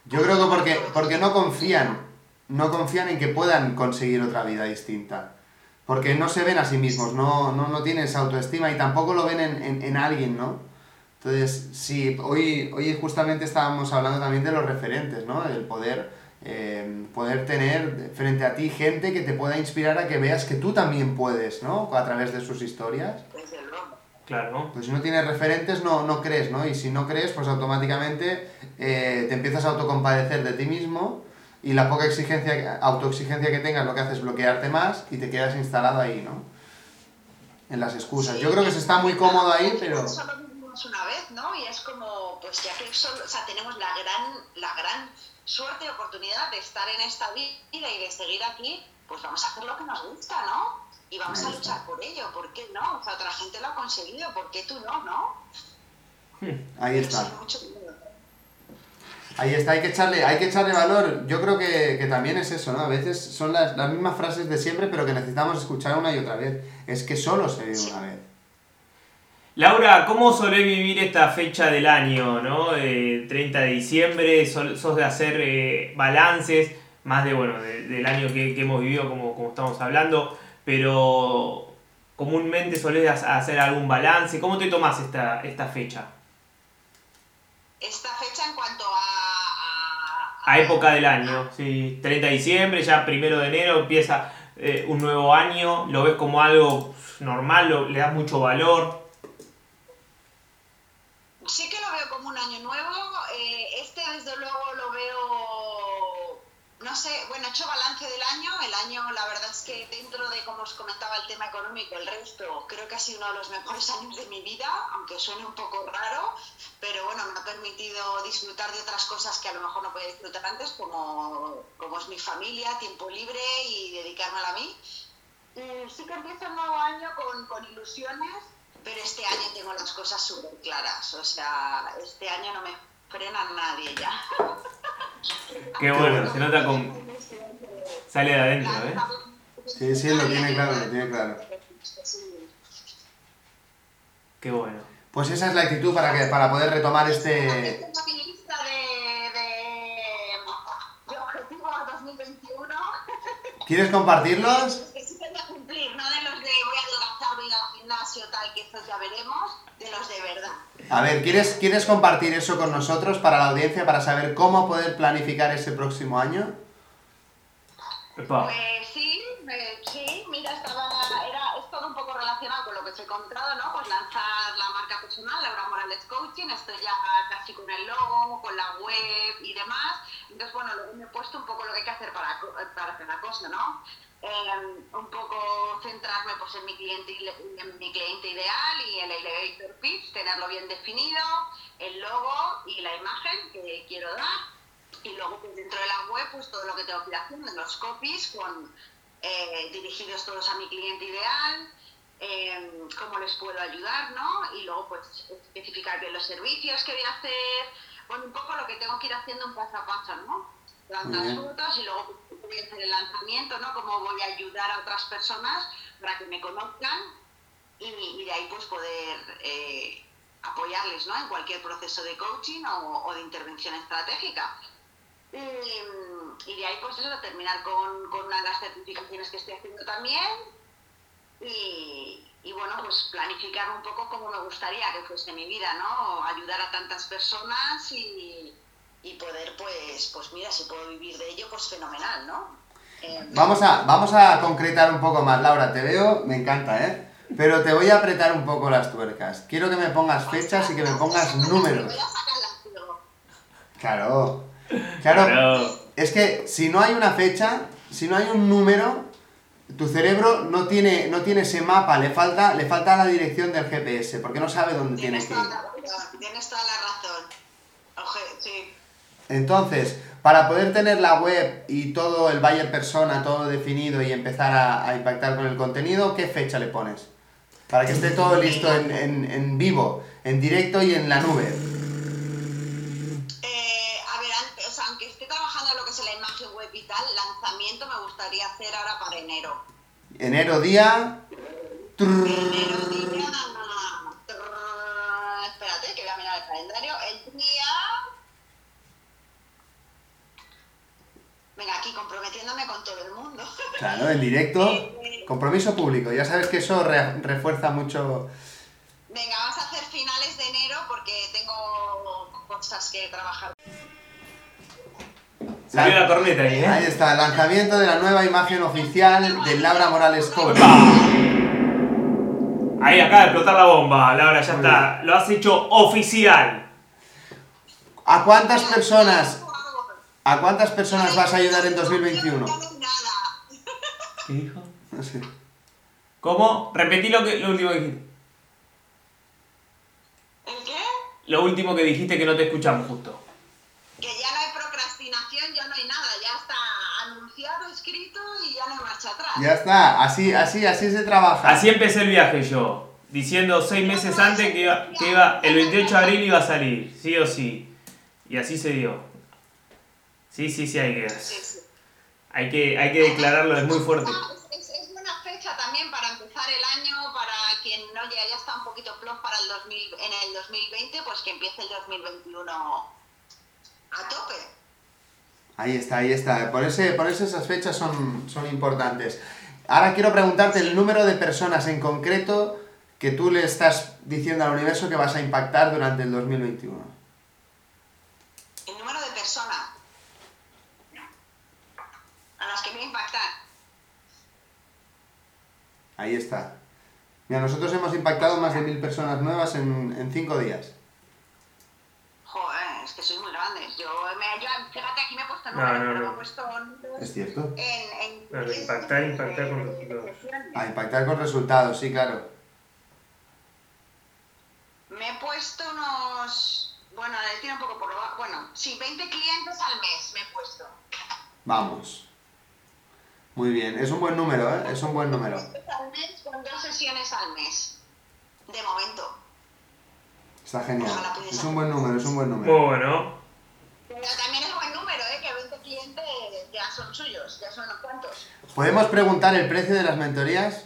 Yo creo que porque, porque no confían, no confían en que puedan conseguir otra vida distinta. Porque no se ven a sí mismos, no, no, no tienen esa autoestima y tampoco lo ven en, en- en alguien, ¿no? Entonces, sí, hoy, hoy justamente estábamos hablando también de los referentes, ¿no? El poder, eh, poder tener frente a ti gente que te pueda inspirar a que veas que tú también puedes, ¿no? A través de sus historias. Claro. Pues si no tienes referentes, no, no crees, ¿no? Y si no crees, pues automáticamente eh, te empiezas a autocompadecer de ti mismo y la poca exigencia, autoexigencia que tengas lo que hace es bloquearte más y te quedas instalado ahí, ¿no? En las excusas. Yo creo que se está muy cómodo ahí, pero... Solo una vez, ¿no? Y es como, pues ya que solo, o sea, tenemos la gran, la gran suerte y oportunidad de estar en esta vida y de seguir aquí, pues vamos a hacer lo que nos gusta, ¿no? Y vamos a luchar por ello, ¿por qué no? O sea, otra gente lo ha conseguido, ¿por qué tú no, no? Ahí está. mucho. Ahí está, hay que echarle, hay que echarle valor. Yo creo que, que también es eso, ¿no? A veces son las, las mismas frases de siempre, pero que necesitamos escuchar una y otra vez. Es que solo se vive una vez. Laura, ¿cómo solés vivir esta fecha del año, no? Eh, 30 de diciembre, sol- sos de hacer eh, balances, más de, bueno, de- del año que, que hemos vivido, como, como estamos hablando, pero comúnmente solés ha- hacer algún balance. ¿Cómo te tomas esta, esta fecha? Esta fecha en cuanto a... A época del año, sí. 30 de diciembre, ya primero de enero empieza eh, un nuevo año, lo ves como algo normal, lo- le das mucho valor. Sí que lo veo como un año nuevo. eh, este, desde luego, lo veo. No sé, bueno, he hecho balance del año. El año, la verdad es que dentro de, como os comentaba, el tema económico, el resto, creo que ha sido uno de los mejores años de mi vida, aunque suene un poco raro, pero bueno, me ha permitido disfrutar de otras cosas que a lo mejor no podía disfrutar antes, como, como es mi familia, tiempo libre y dedicármela a mí. Y sí que empiezo el nuevo año con, con ilusiones, pero este año tengo las cosas súper claras. O sea, este año no me frena nadie ya. Qué bueno, se nota con... Sale de adentro, ¿eh? Sí, sí, lo tiene claro, lo tiene claro. Qué bueno. Pues esa es la actitud para, que, para poder retomar este... Tengo mi lista de, de, de objetivos 2021. ¿Quieres compartirlos? Que sí que voy a cumplir, no de los de voy a voy a ir al gimnasio, tal, que estos ya veremos, de los de verdad. A ver, ¿quieres, ¿quieres compartir eso con nosotros para la audiencia, para saber cómo poder planificar ese próximo año? Epa. Pues sí, eh, sí, mira, estaba, era, es todo un poco relacionado con lo que os he contado, ¿no? Pues lanzar la marca personal, Laura Morales Coaching, estoy ya casi con el logo, con la web y demás. Entonces, bueno, luego me he puesto un poco lo que hay que hacer para, co- para cada cosa, ¿no? Eh, un poco centrarme pues, en, mi cliente, ideal y el elevator pitch, tenerlo bien definido, el logo y la imagen que quiero dar. Y luego pues dentro de la web pues todo lo que tengo que ir haciendo, los copies con, eh, dirigidos todos a mi cliente ideal, eh, cómo les puedo ayudar, ¿no? Y luego pues especificar bien los servicios que voy a hacer, bueno, un poco lo que tengo que ir haciendo un paso a paso, ¿no? Bien. fotos y luego voy a hacer el lanzamiento, ¿no? Cómo voy a ayudar a otras personas para que me conozcan y, y de ahí pues poder eh, apoyarles, ¿no? En cualquier proceso de coaching o, o de intervención estratégica. Y, y de ahí, pues eso, terminar con, con una de las certificaciones que estoy haciendo también. Y, y bueno, pues planificar un poco cómo me gustaría que fuese mi vida, ¿no? Ayudar a tantas personas y, y poder, pues, pues mira, si puedo vivir de ello, pues fenomenal, ¿no? Eh, Vamos a, vamos a concretar un poco más, Laura, te veo, me encanta, ¿eh? Pero te voy a apretar un poco las tuercas. Quiero que me pongas fechas y que me pongas números. Claro, claro. Es que si no hay una fecha, si no hay un número, tu cerebro no tiene, no tiene ese mapa, le falta, le falta la dirección del GPS, porque no sabe dónde tiene Tienes que ir. Tienes toda la razón. Oje, sí. Entonces, para poder tener la web y todo el buyer persona, todo definido y empezar a, a impactar con el contenido, ¿qué fecha le pones? Para que esté todo listo en, en- en vivo, en directo y en la nube. Eh, a ver, antes, o sea, aunque esté trabajando en lo que es la imagen web y tal, lanzamiento me gustaría hacer ahora para enero. Enero día... Enero día. trrr, Espérate, que voy a mirar el calendario. El día. Venga, aquí comprometiéndome con todo el mundo. Claro, en directo. Compromiso público. Ya sabes que eso re- refuerza mucho... Venga, vamos a hacer finales de enero porque tengo cosas que trabajar. Salió la corneta ahí, ¿eh? Ahí está, lanzamiento de la nueva imagen oficial de Laura Morales Coach. Ahí acaba de explotar la bomba, Laura, ya Muy está. Lo has hecho oficial. ¿A cuántas personas, a cuántas personas vas a ayudar en 2021? Ya no hay nada. ¿Qué dijo? No sé. ¿Cómo? Repetí lo, que, lo último que dijiste. ¿El qué? Lo último que dijiste que no te escuchamos justo. Que ya no hay procrastinación, ya no hay nada, ya está anunciado, escrito y ya no hay marcha atrás. Ya está, así, así, así se trabaja. Así empecé el viaje yo, diciendo seis meses antes que iba, que iba el 28 de abril iba a salir, sí o sí. Y así se dio. Sí, sí, sí, hay que, Sí, sí. hay que, hay que declararlo, es muy fuerte. Es, es- buena fecha también para empezar el año, para quien no ya, ya está un poquito flojo para el 2000, en el 2020, pues que empiece el 2021 a tope. Ahí está, ahí está. Por, ese, por eso esas fechas son, son importantes. Ahora quiero preguntarte el número de personas en concreto que tú le estás diciendo al universo que vas a impactar durante el 2021. El número de personas a las que voy a impactar. Ahí está. Mira, nosotros hemos impactado más de mil personas nuevas en, en cinco días. Joder, es que soy muy grande. Yo, me, yo fíjate, aquí me he puesto No, números, no, pero no. me he puesto números Es cierto. en, impactar, impactar con resultados. A impactar con resultados, sí, claro. Me he puesto unos. Bueno, le tiro un poco por lo bajo. Bueno, sí, 20 clientes al mes me he puesto. Vamos. Muy bien, es un buen número, ¿eh? Es un buen número. Al mes con dos sesiones al mes. De momento. Está genial. Es un buen número, es un buen número. Muy bueno. Pero también es buen número, ¿eh? Que 20 clientes ya son suyos, ya son unos cuantos. ¿Podemos preguntar el precio de las mentorías?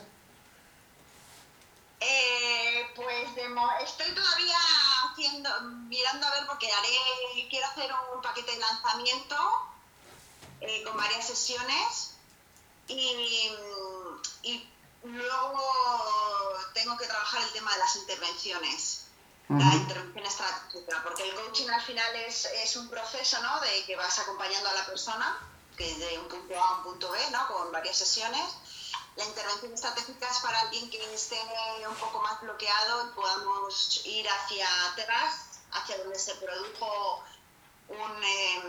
Eh, pues de mo- estoy todavía haciendo, mirando a ver porque haré, quiero hacer un paquete de lanzamiento eh, con varias sesiones y, y luego tengo que trabajar el tema de las intervenciones. La intervención estratégica, porque el coaching al final es, es un proceso, ¿no? De que vas acompañando a la persona, que de un punto A a un punto B, ¿no? Con varias sesiones. La intervención estratégica es para alguien que esté un poco más bloqueado y podamos ir hacia atrás, hacia donde se produjo un eh,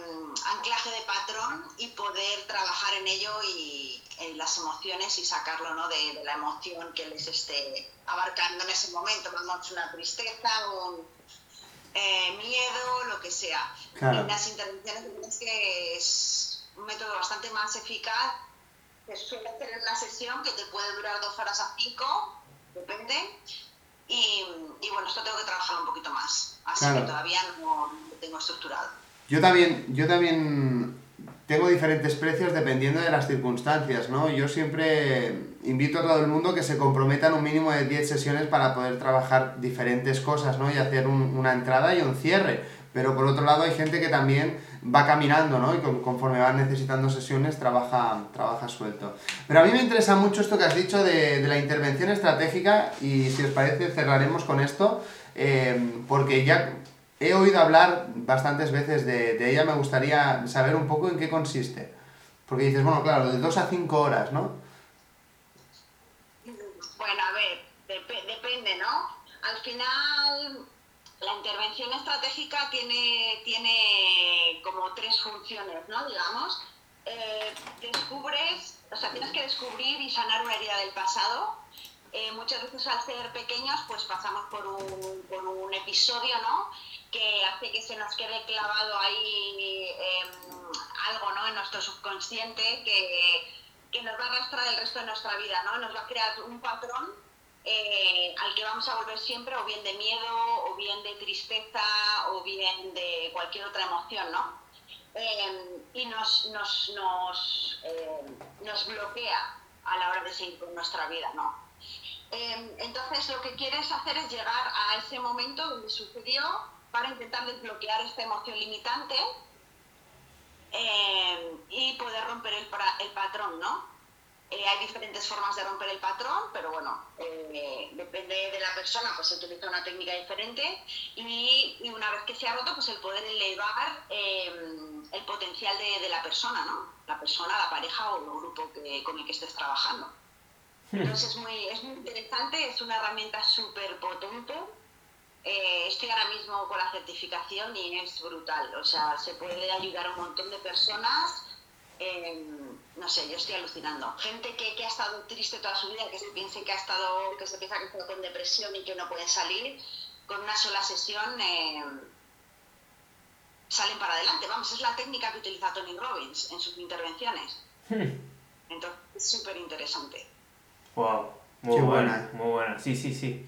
anclaje de patrón y poder trabajar en ello y en las emociones y sacarlo ¿no? de, de la emoción que les esté abarcando en ese momento, vamos, una tristeza, un eh, miedo, lo que sea. Claro. En las intervenciones es que es un método bastante más eficaz que suele hacer en la sesión, que te puede durar dos horas a cinco, depende. Y, y bueno, esto tengo que trabajar un poquito más, así Claro. que todavía no lo tengo estructurado. Yo también, yo también tengo diferentes precios dependiendo de las circunstancias, ¿no? Yo siempre invito a todo el mundo que se comprometan un mínimo de 10 sesiones para poder trabajar diferentes cosas, ¿no? Y hacer un- una entrada y un cierre. Pero por otro lado hay gente que también va caminando, ¿no? Y con- conforme van necesitando sesiones trabaja, trabaja suelto. Pero a mí me interesa mucho esto que has dicho de, de la intervención estratégica y si os parece cerraremos con esto, eh, porque ya he oído hablar bastantes veces de, ella, me gustaría saber un poco en qué consiste. Porque dices, bueno, claro, de 2 a 5 horas, ¿no? Bueno, a ver, dep- depende, ¿no? Al final, la intervención estratégica tiene, tiene como tres funciones, ¿no? Digamos, Eh, descubres, o sea, tienes que descubrir y sanar una herida del pasado. Eh, muchas veces al ser pequeños, pues pasamos por un, episodio, ¿no? Que hace que se nos quede clavado ahí em, algo, ¿no? En nuestro subconsciente que, que nos va a arrastrar el resto de nuestra vida, ¿no? Nos va a crear un patrón eh, al que vamos a volver siempre, o bien de miedo, o bien de tristeza, o bien de cualquier otra emoción, ¿no? Eh, y nos, nos, nos, eh, nos bloquea a la hora de seguir con nuestra vida, ¿no? Eh, entonces lo que quieres hacer es llegar a ese momento donde sucedió para intentar desbloquear esta emoción limitante eh, y poder romper el, patrón, ¿no? Eh, hay diferentes formas de romper el patrón, pero bueno, eh, depende de la persona, pues se utiliza una técnica diferente y, una vez que se ha roto, pues el poder elevar eh, el potencial de, la persona, ¿no? La persona, la pareja o el grupo con el que estés trabajando. Entonces es muy, es muy interesante, es una herramienta súper potente. Eh, estoy ahora mismo con la certificación y es brutal. O sea, se puede ayudar a un montón de personas. eh, no sé, yo estoy alucinando. Gente que, que ha estado triste toda su vida, que se piense que ha estado, que se piensa que está con depresión y que no puede salir, con una sola sesión eh, salen para adelante. Vamos, es la técnica que utiliza Tony Robbins en sus intervenciones. Entonces, es súper interesante. Wow, muy Qué buena, buena. muy buena. Sí, sí, sí.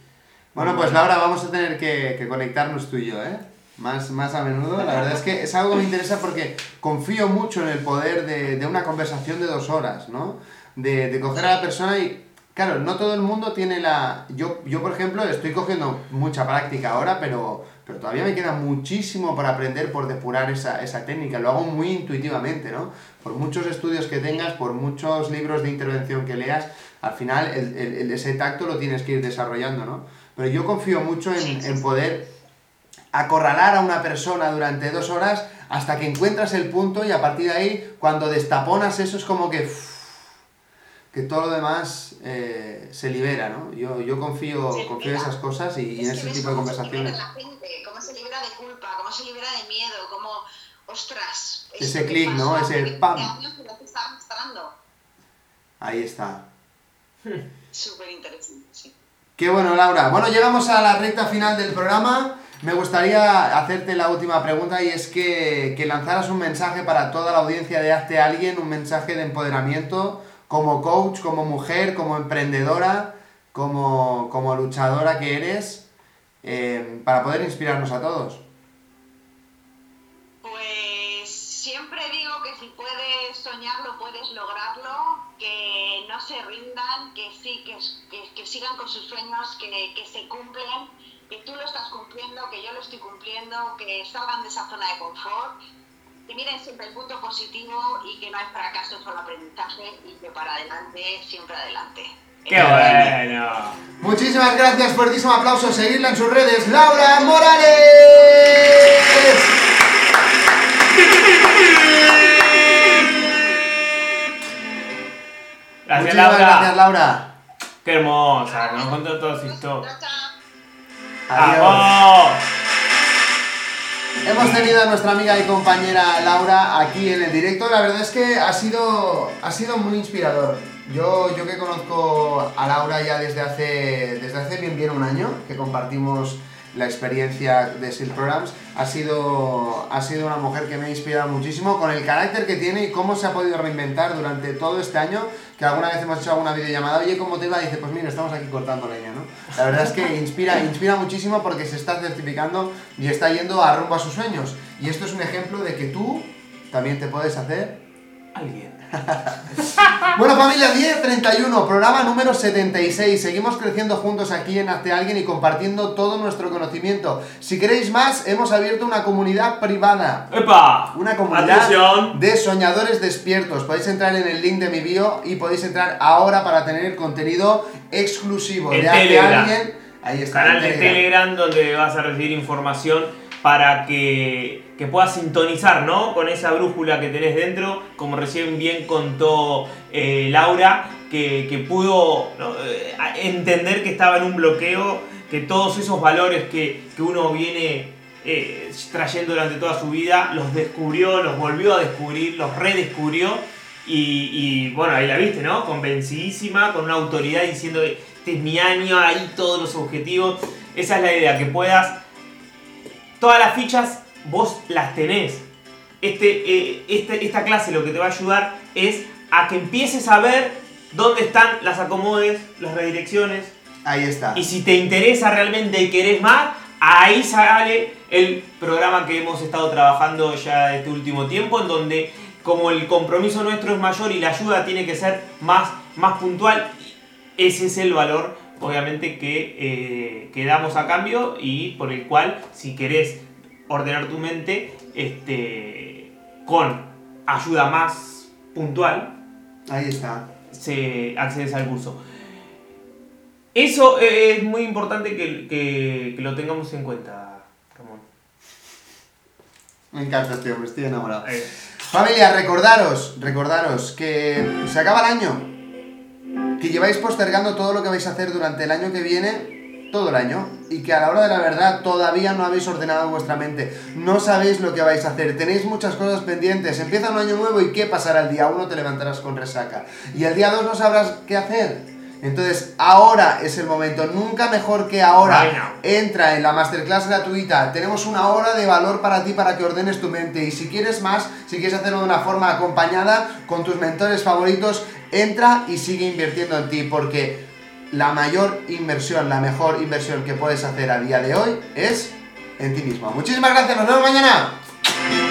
Bueno, pues Laura, vamos a tener que, que conectarnos tú y yo, ¿eh? Más, más a menudo. La verdad es que es algo que me interesa porque confío mucho en el poder de, de una conversación de dos horas, ¿no? De, de coger a la persona y... Claro, no todo el mundo tiene la... Yo, yo por ejemplo, estoy cogiendo mucha práctica ahora, pero, pero todavía me queda muchísimo para aprender por depurar esa, esa técnica. Lo hago muy intuitivamente, ¿no? Por muchos estudios que tengas, por muchos libros de intervención que leas, al final el- el- ese tacto lo tienes que ir desarrollando, ¿no? Pero yo confío mucho en, en poder acorralar a una persona durante dos horas hasta que encuentras el punto y a partir de ahí, cuando destaponas eso, es como que... uff, que todo lo demás eh, se libera, ¿no? Yo, yo confío, confío en esas cosas y, y en Es ese que tipo de cómo se conversaciones. libera la gente, cómo se libera de culpa, cómo se libera de miedo, cómo, ostras. Ese que clic, ¿no? Ese hace 20 pam. años que estaba mostrando. Ahí está. Súper interesante, sí. Qué bueno, Laura. Bueno, llegamos a la recta final del programa. Me gustaría hacerte la última pregunta y es que, que lanzaras un mensaje para toda la audiencia de Hazte Alguien, un mensaje de empoderamiento como coach, como mujer, como emprendedora, como, como luchadora que eres, eh, para poder inspirarnos a todos. Pues siempre digo que si puedes soñarlo, puedes lograrlo, que no se rindan, que sí, que, que- que sigan con sus sueños, que, que se cumplen, que tú lo estás cumpliendo, que yo lo estoy cumpliendo, que salgan de esa zona de confort, que miren siempre el punto positivo y que no hay fracaso, solo aprendizaje y que para adelante, siempre adelante. ¡Qué bueno! Muchísimas gracias, fuertísimo aplauso, seguirla en sus redes, Laura Morales. Gracias, Muchísimas Laura. gracias, Laura. Qué hermosa, nos contó todo su historia. Adiós. ¡Vamos! Hemos tenido a nuestra amiga y compañera Laura aquí en el directo. La verdad es que ha sido, ha sido muy inspirador. Yo, yo que conozco a Laura ya desde hace, desde hace bien bien un año, que compartimos la experiencia de SEAL Programs, ha sido, ha sido una mujer que me ha inspirado muchísimo con el carácter que tiene y cómo se ha podido reinventar durante todo este año, que alguna vez hemos hecho alguna videollamada, oye, ¿cómo te va? Y dice, pues mira, estamos aquí cortando leña, ¿no? La verdad es que inspira, inspira muchísimo porque se está certificando y está yendo a rumbo a sus sueños. Y esto es un ejemplo de que tú también te puedes hacer Alguien. bueno familia, 1031, programa número 76. Seguimos creciendo juntos aquí en Hazte Alguien y compartiendo todo nuestro conocimiento. Si queréis más, hemos abierto una comunidad privada. ¡Epa! Una comunidad Atención. de soñadores despiertos. Podéis entrar en el link de mi bio y podéis entrar ahora para tener contenido exclusivo de Hazte. Alguien. Ahí está. Canal de Telegram. Telegram donde vas a recibir información para que, que puedas sintonizar ¿no? con esa brújula que tenés dentro, como recién bien contó eh, Laura, que, que pudo. Eh, entender que estaba en un bloqueo, que todos esos valores que, que uno viene eh, trayendo durante toda su vida, los descubrió, los volvió a descubrir, los redescubrió. Y, y, bueno, ahí la viste, ¿no? Convencidísima, con una autoridad diciendo, este es mi año, ahí todos los objetivos. Esa es la idea, que puedas... Todas las fichas vos las tenés. Este, eh, este, esta clase lo que te va a ayudar es a que empieces a ver dónde están las acomodes, las redirecciones. Ahí está. Y si te interesa realmente y querés más, ahí sale el programa que hemos estado trabajando ya este último tiempo, en donde como el compromiso nuestro es mayor y la ayuda tiene que ser más, más puntual, ese es el valor obviamente que, eh, que damos a cambio y por el cual si querés ordenar tu mente este, con ayuda más puntual, Ahí está. se accedes al curso. Eso eh, es muy importante que, que- que lo tengamos en cuenta, Ramón. Me encanta este hombre, estoy enamorado. Eh, Familia, recordaros, recordaros que se acaba el año. Que lleváis postergando todo lo que vais a hacer durante el año que viene, todo el año. Y que a la hora de la verdad todavía no habéis ordenado vuestra mente. No sabéis lo que vais a hacer. Tenéis muchas cosas pendientes. Empieza un año nuevo y ¿qué pasará? El día 1 te levantarás con resaca. Y el día 2 no sabrás qué hacer. Entonces, ahora es el momento. Nunca mejor que ahora. Right. Entra en la masterclass gratuita. Tenemos una hora de valor para ti para que ordenes tu mente. Y si quieres más, si quieres hacerlo de una forma acompañada con tus mentores favoritos, entra y sigue invirtiendo en ti. Porque la mayor inversión, la mejor inversión que puedes hacer a día de hoy es en ti mismo. Muchísimas gracias. Nos vemos mañana.